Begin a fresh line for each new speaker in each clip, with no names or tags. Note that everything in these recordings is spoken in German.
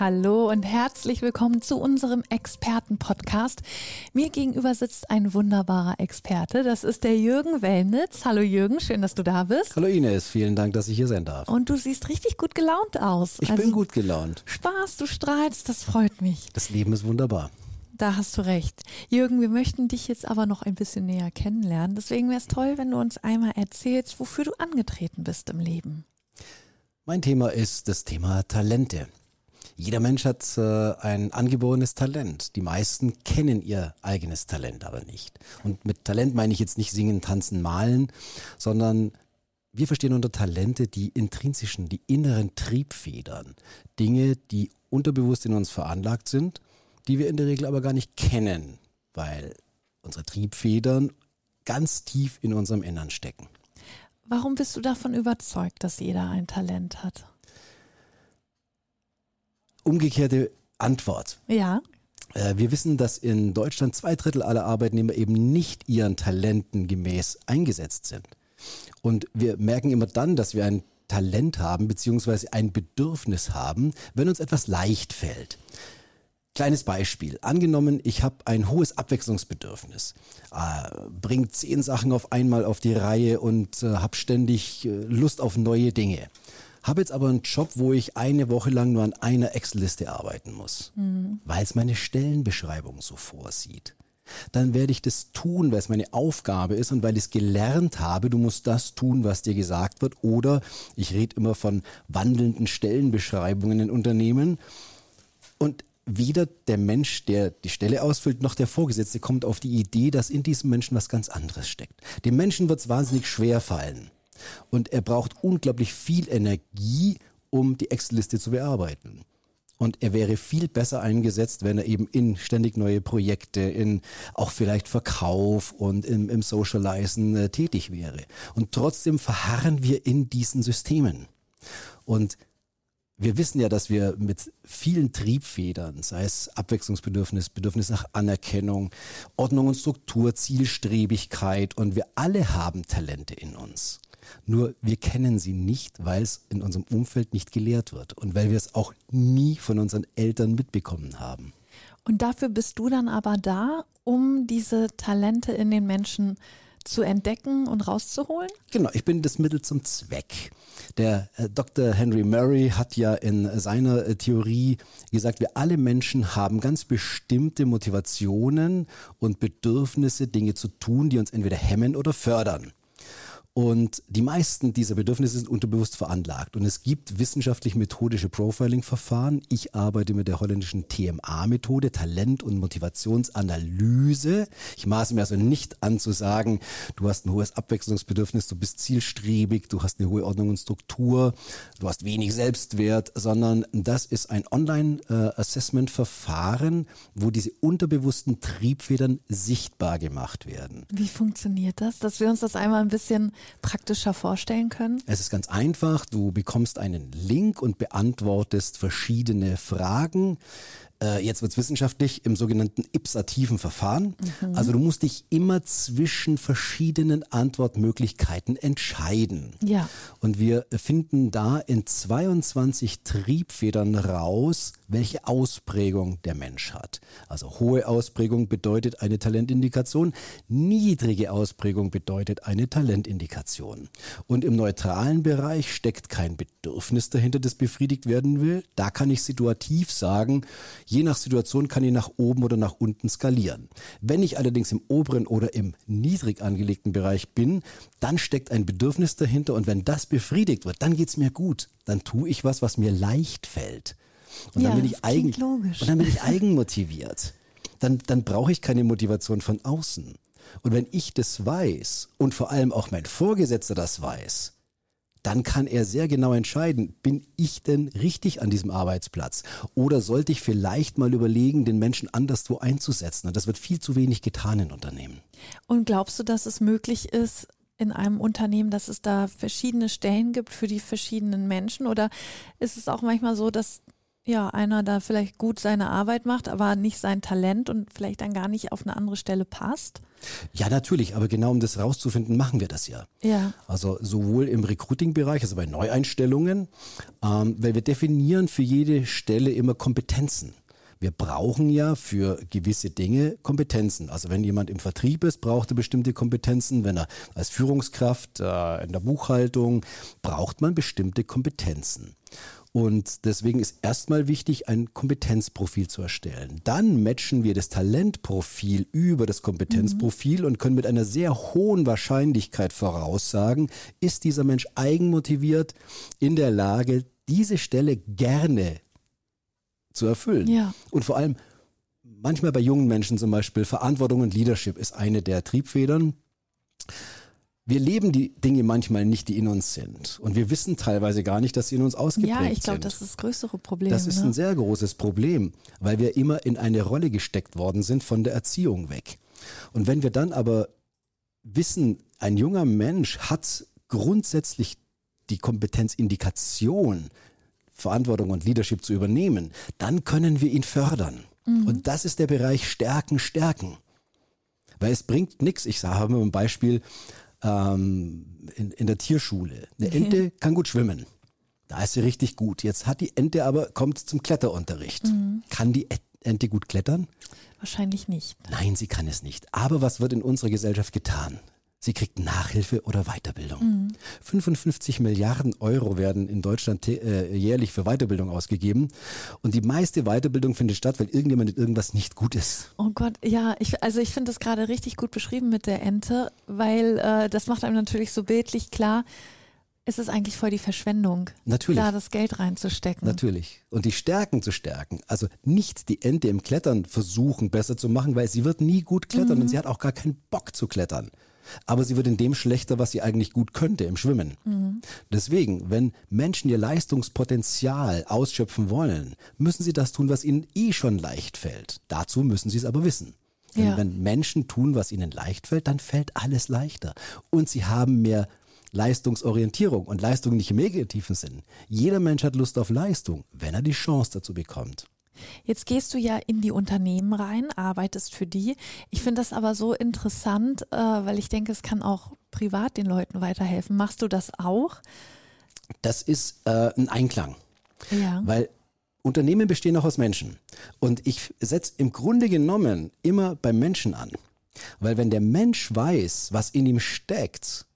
Hallo und herzlich willkommen zu unserem Experten-Podcast. Mir gegenüber sitzt ein wunderbarer Experte. Das ist der Jürgen Wellnitz. Hallo Jürgen, schön, dass du da bist.
Hallo Ines, vielen Dank, dass ich hier sein darf.
Und du siehst richtig gut gelaunt aus.
Ich also bin gut gelaunt.
Spaß, du strahlst, das freut mich.
Das Leben ist wunderbar.
Da hast du recht. Jürgen, wir möchten dich jetzt aber noch ein bisschen näher kennenlernen. Deswegen wäre es toll, wenn du uns einmal erzählst, wofür du angetreten bist im Leben.
Mein Thema ist das Thema Talente. Jeder Mensch hat äh, ein angeborenes Talent. Die meisten kennen ihr eigenes Talent aber nicht. Und mit Talent meine ich jetzt nicht singen, tanzen, malen, sondern wir verstehen unter Talente die intrinsischen, die inneren Triebfedern. Dinge, die unterbewusst in uns veranlagt sind, die wir in der Regel aber gar nicht kennen, weil unsere Triebfedern ganz tief in unserem Innern stecken.
Warum bist du davon überzeugt, dass jeder ein Talent hat?
Umgekehrte Antwort.
Ja.
Äh, wir wissen, dass in Deutschland zwei Drittel aller Arbeitnehmer eben nicht ihren Talenten gemäß eingesetzt sind. Und wir merken immer dann, dass wir ein Talent haben, beziehungsweise ein Bedürfnis haben, wenn uns etwas leicht fällt. Kleines Beispiel. Angenommen, ich habe ein hohes Abwechslungsbedürfnis, äh, bringt zehn Sachen auf einmal auf die Reihe und äh, habe ständig äh, Lust auf neue Dinge. Habe jetzt aber einen Job, wo ich eine Woche lang nur an einer Excel-Liste arbeiten muss, mhm. weil es meine Stellenbeschreibung so vorsieht. Dann werde ich das tun, weil es meine Aufgabe ist und weil ich es gelernt habe, du musst das tun, was dir gesagt wird. Oder ich rede immer von wandelnden Stellenbeschreibungen in Unternehmen. Und weder der Mensch, der die Stelle ausfüllt, noch der Vorgesetzte kommt auf die Idee, dass in diesem Menschen was ganz anderes steckt. Dem Menschen wird es wahnsinnig schwer fallen und er braucht unglaublich viel Energie, um die Excel-Liste zu bearbeiten. Und er wäre viel besser eingesetzt, wenn er eben in ständig neue Projekte, in auch vielleicht Verkauf und im, im Socializen äh, tätig wäre. Und trotzdem verharren wir in diesen Systemen. Und wir wissen ja, dass wir mit vielen Triebfedern, sei es Abwechslungsbedürfnis, Bedürfnis nach Anerkennung, Ordnung und Struktur, Zielstrebigkeit und wir alle haben Talente in uns. Nur wir kennen sie nicht, weil es in unserem Umfeld nicht gelehrt wird und weil wir es auch nie von unseren Eltern mitbekommen haben.
Und dafür bist du dann aber da, um diese Talente in den Menschen zu entdecken und rauszuholen?
Genau, ich bin das Mittel zum Zweck. Der äh, Dr. Henry Murray hat ja in seiner äh, Theorie gesagt, wir alle Menschen haben ganz bestimmte Motivationen und Bedürfnisse, Dinge zu tun, die uns entweder hemmen oder fördern. Und die meisten dieser Bedürfnisse sind unterbewusst veranlagt. Und es gibt wissenschaftlich-methodische Profiling-Verfahren. Ich arbeite mit der holländischen TMA-Methode, Talent- und Motivationsanalyse. Ich maße mir also nicht an zu sagen, du hast ein hohes Abwechslungsbedürfnis, du bist zielstrebig, du hast eine hohe Ordnung und Struktur, du hast wenig Selbstwert, sondern das ist ein Online-Assessment-Verfahren, wo diese unterbewussten Triebfedern sichtbar gemacht werden.
Wie funktioniert das? Dass wir uns das einmal ein bisschen praktischer vorstellen können?
Es ist ganz einfach. Du bekommst einen Link und beantwortest verschiedene Fragen. Äh, jetzt wird es wissenschaftlich im sogenannten ipsativen Verfahren. Mhm. Also du musst dich immer zwischen verschiedenen Antwortmöglichkeiten entscheiden.
Ja.
Und wir finden da in 22 Triebfedern raus, welche Ausprägung der Mensch hat. Also hohe Ausprägung bedeutet eine Talentindikation, niedrige Ausprägung bedeutet eine Talentindikation. Und im neutralen Bereich steckt kein Bedürfnis dahinter, das befriedigt werden will. Da kann ich situativ sagen, Je nach Situation kann ich nach oben oder nach unten skalieren. Wenn ich allerdings im oberen oder im niedrig angelegten Bereich bin, dann steckt ein Bedürfnis dahinter und wenn das befriedigt wird, dann geht es mir gut. Dann tue ich was, was mir leicht fällt. Und
ja,
dann bin ich eigen
logisch.
und dann bin ich eigenmotiviert. Dann, dann brauche ich keine Motivation von außen. Und wenn ich das weiß und vor allem auch mein Vorgesetzter das weiß, dann kann er sehr genau entscheiden, bin ich denn richtig an diesem Arbeitsplatz? Oder sollte ich vielleicht mal überlegen, den Menschen anderswo einzusetzen? Und das wird viel zu wenig getan in Unternehmen.
Und glaubst du, dass es möglich ist, in einem Unternehmen, dass es da verschiedene Stellen gibt für die verschiedenen Menschen? Oder ist es auch manchmal so, dass ja, einer da vielleicht gut seine Arbeit macht, aber nicht sein Talent und vielleicht dann gar nicht auf eine andere Stelle passt?
Ja, natürlich, aber genau um das rauszufinden, machen wir das ja.
Ja.
Also sowohl im Recruiting-Bereich, also bei Neueinstellungen, ähm, weil wir definieren für jede Stelle immer Kompetenzen. Wir brauchen ja für gewisse Dinge Kompetenzen. Also wenn jemand im Vertrieb ist, braucht er bestimmte Kompetenzen. Wenn er als Führungskraft äh, in der Buchhaltung, braucht man bestimmte Kompetenzen. Und deswegen ist erstmal wichtig, ein Kompetenzprofil zu erstellen. Dann matchen wir das Talentprofil über das Kompetenzprofil mhm. und können mit einer sehr hohen Wahrscheinlichkeit voraussagen, ist dieser Mensch eigenmotiviert in der Lage, diese Stelle gerne zu erfüllen.
Ja.
Und vor allem, manchmal bei jungen Menschen zum Beispiel, Verantwortung und Leadership ist eine der Triebfedern wir leben die Dinge manchmal nicht, die in uns sind. Und wir wissen teilweise gar nicht, dass sie in uns ausgeprägt sind.
Ja, ich glaube, das ist das größere Problem.
Das ist
ne?
ein sehr großes Problem, weil wir immer in eine Rolle gesteckt worden sind von der Erziehung weg. Und wenn wir dann aber wissen, ein junger Mensch hat grundsätzlich die Kompetenzindikation, Verantwortung und Leadership zu übernehmen, dann können wir ihn fördern. Mhm. Und das ist der Bereich Stärken, Stärken. Weil es bringt nichts. Ich mal ein Beispiel, ähm, in, in der Tierschule. Eine okay. Ente kann gut schwimmen. Da ist sie richtig gut. Jetzt hat die Ente aber, kommt zum Kletterunterricht. Mhm. Kann die Ente gut klettern?
Wahrscheinlich nicht.
Nein, sie kann es nicht. Aber was wird in unserer Gesellschaft getan? Sie kriegt Nachhilfe oder Weiterbildung. Mhm. 55 Milliarden Euro werden in Deutschland äh, jährlich für Weiterbildung ausgegeben. Und die meiste Weiterbildung findet statt, weil irgendjemand in irgendwas nicht gut ist.
Oh Gott, ja, ich, also ich finde das gerade richtig gut beschrieben mit der Ente, weil äh, das macht einem natürlich so bildlich klar, es ist eigentlich voll die Verschwendung,
Natürlich.
da das Geld reinzustecken.
Natürlich. Und die Stärken zu stärken. Also nicht die Ente im Klettern versuchen besser zu machen, weil sie wird nie gut klettern mhm. und sie hat auch gar keinen Bock zu klettern aber sie wird in dem schlechter, was sie eigentlich gut könnte, im Schwimmen. Mhm. Deswegen, wenn Menschen ihr Leistungspotenzial ausschöpfen wollen, müssen sie das tun, was ihnen eh schon leicht fällt. Dazu müssen sie es aber wissen. Ja. Wenn Menschen tun, was ihnen leicht fällt, dann fällt alles leichter. Und sie haben mehr Leistungsorientierung und Leistung nicht im negativen Sinn. Jeder Mensch hat Lust auf Leistung, wenn er die Chance dazu bekommt.
Jetzt gehst du ja in die Unternehmen rein, arbeitest für die. Ich finde das aber so interessant, äh, weil ich denke, es kann auch privat den Leuten weiterhelfen. Machst du das auch?
Das ist äh, ein Einklang.
Ja.
Weil Unternehmen bestehen auch aus Menschen. Und ich setze im Grunde genommen immer beim Menschen an. Weil wenn der Mensch weiß, was in ihm steckt,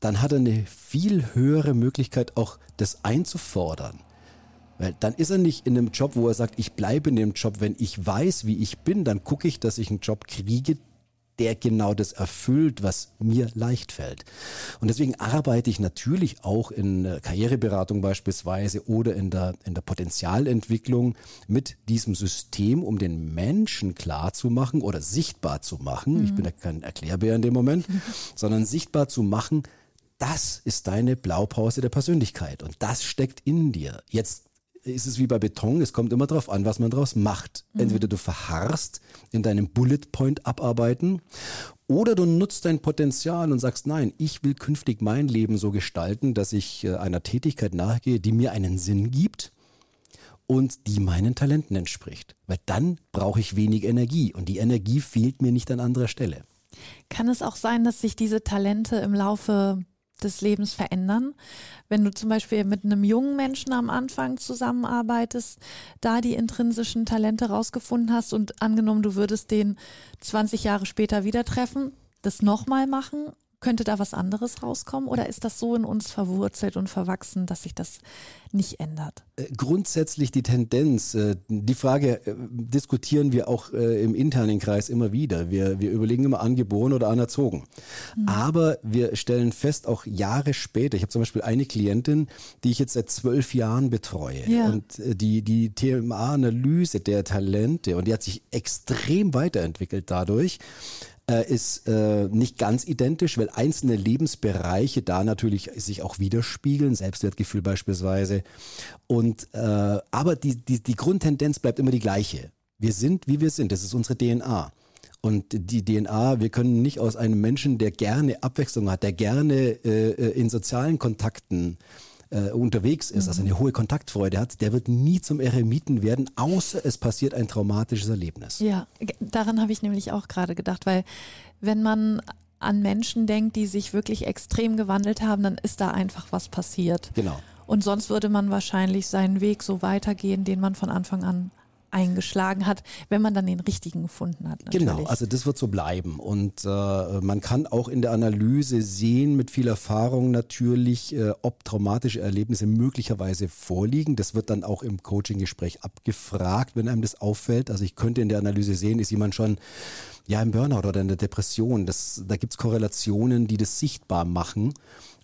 dann hat er eine viel höhere Möglichkeit, auch das einzufordern. Weil dann ist er nicht in einem Job, wo er sagt, ich bleibe in dem Job, wenn ich weiß, wie ich bin, dann gucke ich, dass ich einen Job kriege, der genau das erfüllt, was mir leicht fällt. Und deswegen arbeite ich natürlich auch in Karriereberatung beispielsweise oder in der, in der Potenzialentwicklung mit diesem System, um den Menschen klar zu machen oder sichtbar zu machen. Mhm. Ich bin ja kein Erklärbär in dem Moment, sondern sichtbar zu machen, das ist deine Blaupause der Persönlichkeit und das steckt in dir. Jetzt ist es wie bei Beton, es kommt immer darauf an, was man daraus macht. Mhm. Entweder du verharrst in deinem Bullet Point abarbeiten oder du nutzt dein Potenzial und sagst, nein, ich will künftig mein Leben so gestalten, dass ich äh, einer Tätigkeit nachgehe, die mir einen Sinn gibt und die meinen Talenten entspricht. Weil dann brauche ich wenig Energie und die Energie fehlt mir nicht an anderer Stelle.
Kann es auch sein, dass sich diese Talente im Laufe des Lebens verändern. Wenn du zum Beispiel mit einem jungen Menschen am Anfang zusammenarbeitest, da die intrinsischen Talente rausgefunden hast und angenommen, du würdest den 20 Jahre später wieder treffen, das nochmal machen könnte da was anderes rauskommen oder ist das so in uns verwurzelt und verwachsen, dass sich das nicht ändert?
Äh, grundsätzlich die Tendenz, äh, die Frage äh, diskutieren wir auch im internen Kreis immer wieder. Wir, wir überlegen immer angeboren oder anerzogen. Mhm. Aber wir stellen fest, auch Jahre später, ich habe zum Beispiel eine Klientin, die ich jetzt seit zwölf Jahren betreue
ja.
und die, die TMA-Analyse der Talente und die hat sich extrem weiterentwickelt dadurch äh, ist äh, nicht ganz identisch, weil einzelne Lebensbereiche da natürlich sich auch widerspiegeln, Selbstwertgefühl beispielsweise. Und äh, aber die, die, die Grundtendenz bleibt immer die gleiche. Wir sind, wie wir sind. Das ist unsere DNA. Und die DNA, wir können nicht aus einem Menschen, der gerne Abwechslung hat, der gerne äh, äh in sozialen Kontakten äh, unterwegs ist, also eine hohe Kontaktfreude hat, der wird nie zum Eremiten werden, außer es passiert ein traumatisches Erlebnis.
Ja, daran habe ich nämlich auch gerade gedacht, weil wenn man an Menschen denkt, die sich wirklich extrem gewandelt haben, dann ist da einfach was passiert.
Genau.
Und sonst würde man wahrscheinlich seinen Weg so weitergehen, den man von Anfang an eingeschlagen hat, wenn man dann den richtigen gefunden hat.
Natürlich. Genau, also das wird so bleiben. Und äh, man kann auch in der Analyse sehen, mit viel Erfahrung natürlich, äh, ob traumatische Erlebnisse möglicherweise vorliegen. Das wird dann auch im Coaching-Gespräch abgefragt, wenn einem das auffällt. Also ich könnte in der Analyse sehen, ist jemand schon ja im Burnout oder in der Depression. Das, da gibt es Korrelationen, die das sichtbar machen.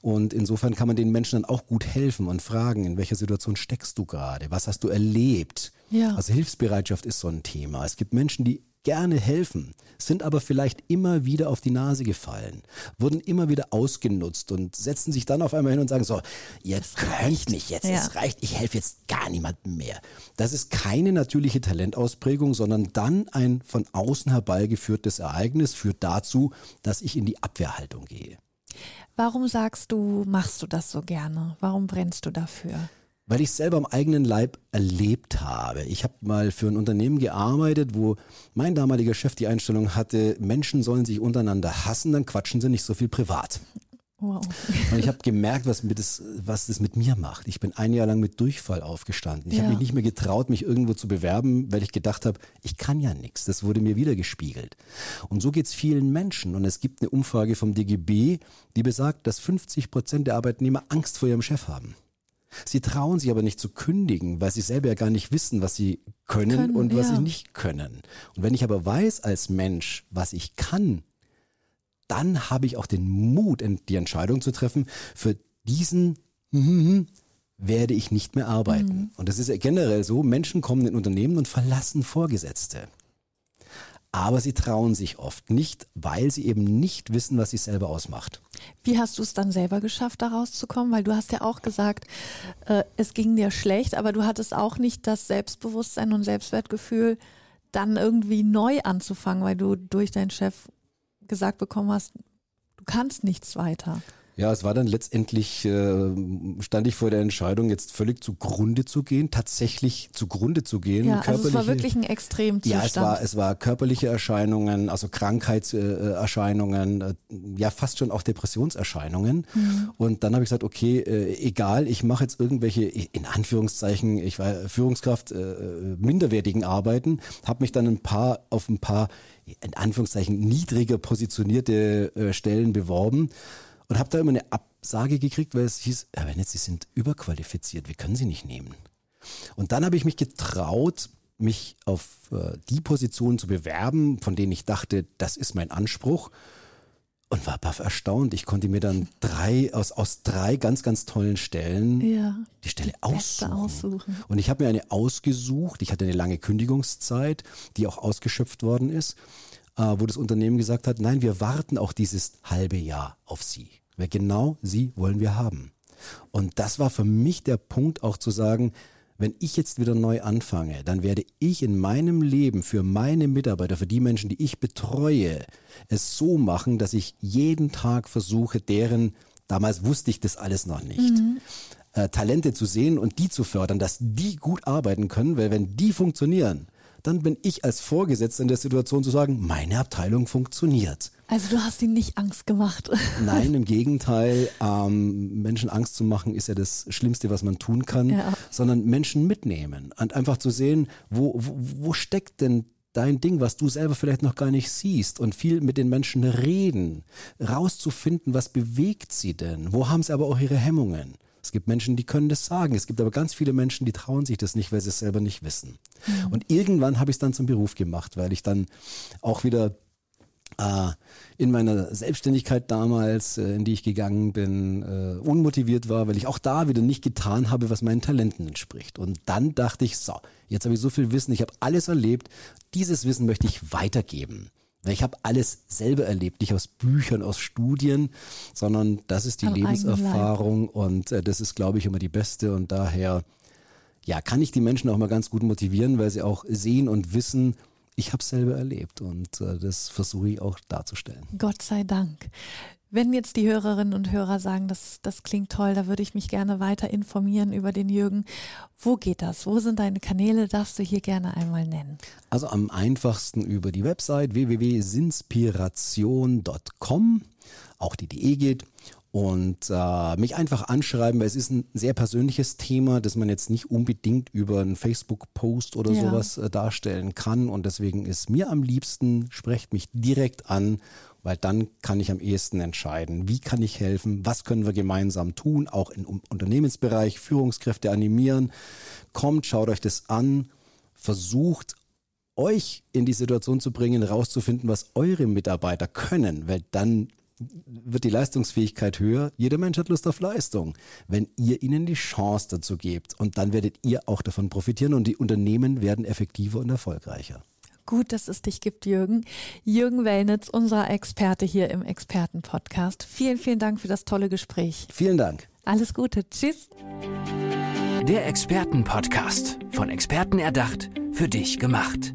Und insofern kann man den Menschen dann auch gut helfen und fragen, in welcher Situation steckst du gerade? Was hast du erlebt? Ja. Also Hilfsbereitschaft ist so ein Thema. Es gibt Menschen, die gerne helfen, sind aber vielleicht immer wieder auf die Nase gefallen, wurden immer wieder ausgenutzt und setzen sich dann auf einmal hin und sagen so, ihr das könnt reicht. mich jetzt, ja. es reicht, ich helfe jetzt gar niemandem mehr. Das ist keine natürliche Talentausprägung, sondern dann ein von außen herbeigeführtes Ereignis führt dazu, dass ich in die Abwehrhaltung gehe.
Warum sagst du, machst du das so gerne? Warum brennst du dafür?
Weil ich selber am eigenen Leib erlebt habe. Ich habe mal für ein Unternehmen gearbeitet, wo mein damaliger Chef die Einstellung hatte, Menschen sollen sich untereinander hassen, dann quatschen sie nicht so viel privat. Wow. Und ich habe gemerkt, was, mit das, was das mit mir macht. Ich bin ein Jahr lang mit Durchfall aufgestanden. Ich ja. habe mich nicht mehr getraut, mich irgendwo zu bewerben, weil ich gedacht habe, ich kann ja nichts. Das wurde mir wieder gespiegelt. Und so geht es vielen Menschen. Und es gibt eine Umfrage vom DGB, die besagt, dass 50 Prozent der Arbeitnehmer Angst vor ihrem Chef haben. Sie trauen sich aber nicht zu kündigen, weil sie selber ja gar nicht wissen, was sie können, können und was ja. sie nicht können. Und wenn ich aber weiß als Mensch, was ich kann, dann habe ich auch den Mut, die Entscheidung zu treffen, für diesen mm, werde ich nicht mehr arbeiten. Mhm. Und das ist ja generell so, Menschen kommen in Unternehmen und verlassen Vorgesetzte. Aber sie trauen sich oft nicht, weil sie eben nicht wissen, was sie selber ausmacht.
Wie hast du es dann selber geschafft, da rauszukommen? Weil du hast ja auch gesagt, äh, es ging dir schlecht, aber du hattest auch nicht das Selbstbewusstsein und Selbstwertgefühl, dann irgendwie neu anzufangen, weil du durch deinen Chef gesagt bekommen hast, du kannst nichts weiter.
Ja, es war dann letztendlich, äh, stand ich vor der Entscheidung, jetzt völlig zugrunde zu gehen, tatsächlich zugrunde zu gehen.
Ja, also es war wirklich ein Extremzustand.
Ja, es war, es war körperliche Erscheinungen, also Krankheitserscheinungen, äh, ja fast schon auch Depressionserscheinungen. Mhm. Und dann habe ich gesagt, okay, äh, egal, ich mache jetzt irgendwelche, in Anführungszeichen, ich war Führungskraft, äh, minderwertigen Arbeiten, habe mich dann ein paar auf ein paar in Anführungszeichen niedriger positionierte äh, Stellen beworben und habe da immer eine Absage gekriegt, weil es hieß, Herr Bennett, Sie sind überqualifiziert, wir können Sie nicht nehmen. Und dann habe ich mich getraut, mich auf äh, die Positionen zu bewerben, von denen ich dachte, das ist mein Anspruch. Und war baff erstaunt. Ich konnte mir dann drei, aus, aus drei ganz, ganz tollen Stellen ja, die Stelle die aussuchen. aussuchen. Und ich habe mir eine ausgesucht. Ich hatte eine lange Kündigungszeit, die auch ausgeschöpft worden ist, wo das Unternehmen gesagt hat, nein, wir warten auch dieses halbe Jahr auf Sie. Weil genau Sie wollen wir haben. Und das war für mich der Punkt auch zu sagen, wenn ich jetzt wieder neu anfange, dann werde ich in meinem Leben für meine Mitarbeiter, für die Menschen, die ich betreue, es so machen, dass ich jeden Tag versuche, deren, damals wusste ich das alles noch nicht, mhm. äh, Talente zu sehen und die zu fördern, dass die gut arbeiten können, weil wenn die funktionieren, dann bin ich als Vorgesetzter in der Situation zu sagen, meine Abteilung funktioniert.
Also du hast ihnen nicht Angst gemacht.
Nein, im Gegenteil. Ähm, Menschen Angst zu machen ist ja das Schlimmste, was man tun kann, ja. sondern Menschen mitnehmen und einfach zu sehen, wo, wo, wo steckt denn dein Ding, was du selber vielleicht noch gar nicht siehst und viel mit den Menschen reden, rauszufinden, was bewegt sie denn, wo haben sie aber auch ihre Hemmungen. Es gibt Menschen, die können das sagen. Es gibt aber ganz viele Menschen, die trauen sich das nicht, weil sie es selber nicht wissen. Mhm. Und irgendwann habe ich es dann zum Beruf gemacht, weil ich dann auch wieder äh, in meiner Selbstständigkeit damals, äh, in die ich gegangen bin, äh, unmotiviert war, weil ich auch da wieder nicht getan habe, was meinen Talenten entspricht. Und dann dachte ich, so, jetzt habe ich so viel Wissen, ich habe alles erlebt, dieses Wissen möchte ich weitergeben. Ich habe alles selber erlebt, nicht aus Büchern, aus Studien, sondern das ist die Am Lebenserfahrung und äh, das ist, glaube ich, immer die beste und daher ja, kann ich die Menschen auch mal ganz gut motivieren, weil sie auch sehen und wissen, ich habe es selber erlebt und äh, das versuche ich auch darzustellen.
Gott sei Dank. Wenn jetzt die Hörerinnen und Hörer sagen, das, das klingt toll, da würde ich mich gerne weiter informieren über den Jürgen. Wo geht das? Wo sind deine Kanäle? Darfst du hier gerne einmal nennen?
Also am einfachsten über die Website www.sinspiration.com. Auch die DE geht und äh, mich einfach anschreiben, weil es ist ein sehr persönliches Thema, das man jetzt nicht unbedingt über einen Facebook-Post oder ja. sowas äh, darstellen kann. Und deswegen ist mir am liebsten, sprecht mich direkt an, weil dann kann ich am ehesten entscheiden, wie kann ich helfen, was können wir gemeinsam tun, auch im Unternehmensbereich, Führungskräfte animieren. Kommt, schaut euch das an, versucht euch in die Situation zu bringen, rauszufinden, was eure Mitarbeiter können, weil dann wird die Leistungsfähigkeit höher. Jeder Mensch hat Lust auf Leistung, wenn ihr ihnen die Chance dazu gebt. Und dann werdet ihr auch davon profitieren und die Unternehmen werden effektiver und erfolgreicher.
Gut, dass es dich gibt, Jürgen. Jürgen Wellnitz, unser Experte hier im Expertenpodcast. Vielen, vielen Dank für das tolle Gespräch.
Vielen Dank.
Alles Gute. Tschüss.
Der Expertenpodcast. Von Experten erdacht, für dich gemacht.